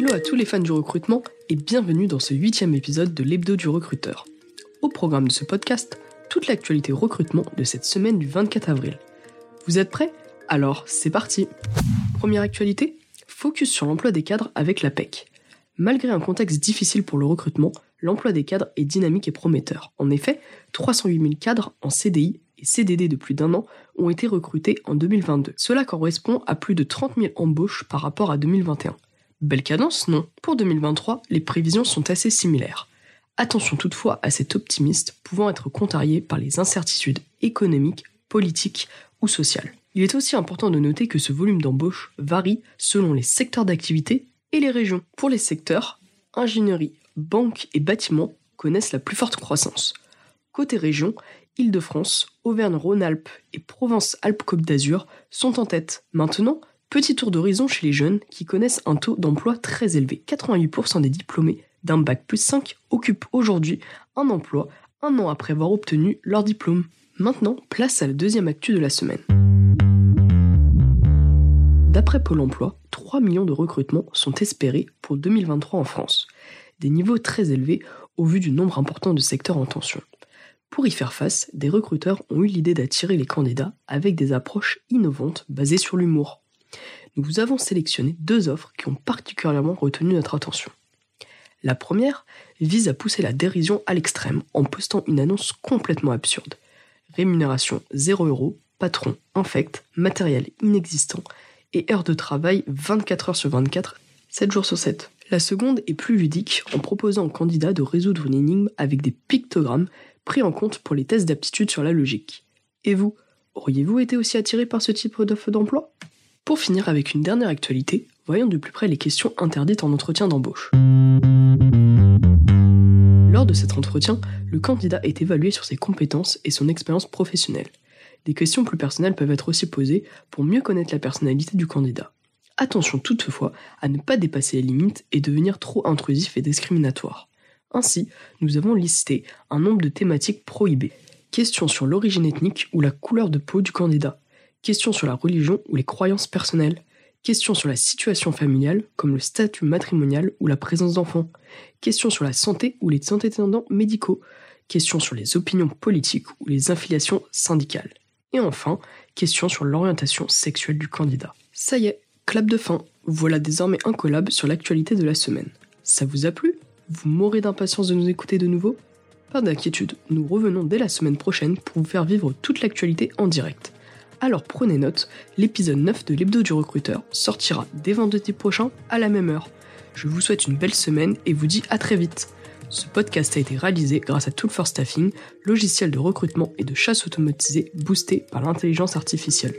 Hello à tous les fans du recrutement et bienvenue dans ce huitième épisode de l'hebdo du recruteur. Au programme de ce podcast, toute l'actualité recrutement de cette semaine du 24 avril. Vous êtes prêts? Alors, c'est parti Première actualité, focus sur l'emploi des cadres avec la PEC. Malgré un contexte difficile pour le recrutement, l'emploi des cadres est dynamique et prometteur. En effet, 308 000 cadres en CDI et CDD de plus d'un an ont été recrutés en 2022. Cela correspond à plus de 30 000 embauches par rapport à 2021. Belle cadence, non Pour 2023, les prévisions sont assez similaires. Attention toutefois à cet optimiste pouvant être contrarié par les incertitudes économiques, politiques ou sociales. Il est aussi important de noter que ce volume d'embauche varie selon les secteurs d'activité et les régions. Pour les secteurs, ingénierie, banque et bâtiments connaissent la plus forte croissance. Côté région, Île-de-France, Auvergne-Rhône-Alpes et Provence-Alpes-Côte d'Azur sont en tête. Maintenant, petit tour d'horizon chez les jeunes qui connaissent un taux d'emploi très élevé. 88% des diplômés d'un bac plus 5 occupent aujourd'hui un emploi un an après avoir obtenu leur diplôme. Maintenant, place à la deuxième actu de la semaine. D'après Pôle Emploi, 3 millions de recrutements sont espérés pour 2023 en France. Des niveaux très élevés au vu du nombre important de secteurs en tension. Pour y faire face, des recruteurs ont eu l'idée d'attirer les candidats avec des approches innovantes basées sur l'humour. Nous vous avons sélectionné deux offres qui ont particulièrement retenu notre attention. La première vise à pousser la dérision à l'extrême en postant une annonce complètement absurde. Rémunération 0 euros, patron infect, matériel inexistant et heures de travail 24 heures sur 24, 7 jours sur 7. La seconde est plus ludique en proposant aux candidats de résoudre une énigme avec des pictogrammes pris en compte pour les tests d'aptitude sur la logique. Et vous, auriez-vous été aussi attiré par ce type d'offre d'emploi? Pour finir avec une dernière actualité, voyons de plus près les questions interdites en entretien d'embauche. Lors de cet entretien, le candidat est évalué sur ses compétences et son expérience professionnelle. Des questions plus personnelles peuvent être aussi posées pour mieux connaître la personnalité du candidat. Attention toutefois à ne pas dépasser les limites et devenir trop intrusif et discriminatoire. Ainsi, nous avons listé un nombre de thématiques prohibées. Questions sur l'origine ethnique ou la couleur de peau du candidat. Questions sur la religion ou les croyances personnelles. Questions sur la situation familiale, comme le statut matrimonial ou la présence d'enfants. Questions sur la santé ou les antécédents médicaux. Questions sur les opinions politiques ou les affiliations syndicales. Et enfin, questions sur l'orientation sexuelle du candidat. Ça y est, clap de fin. Voilà désormais un collab sur l'actualité de la semaine. Ça vous a plu? Vous mourrez d'impatience de nous écouter de nouveau? Pas d'inquiétude, nous revenons dès la semaine prochaine pour vous faire vivre toute l'actualité en direct. Alors prenez note, l'épisode 9 de l'hebdo du recruteur sortira dès vendredi prochain à la même heure. Je vous souhaite une belle semaine et vous dis à très vite. Ce podcast a été réalisé grâce à Tool for Staffing, logiciel de recrutement et de chasse automatisé boosté par l'intelligence artificielle.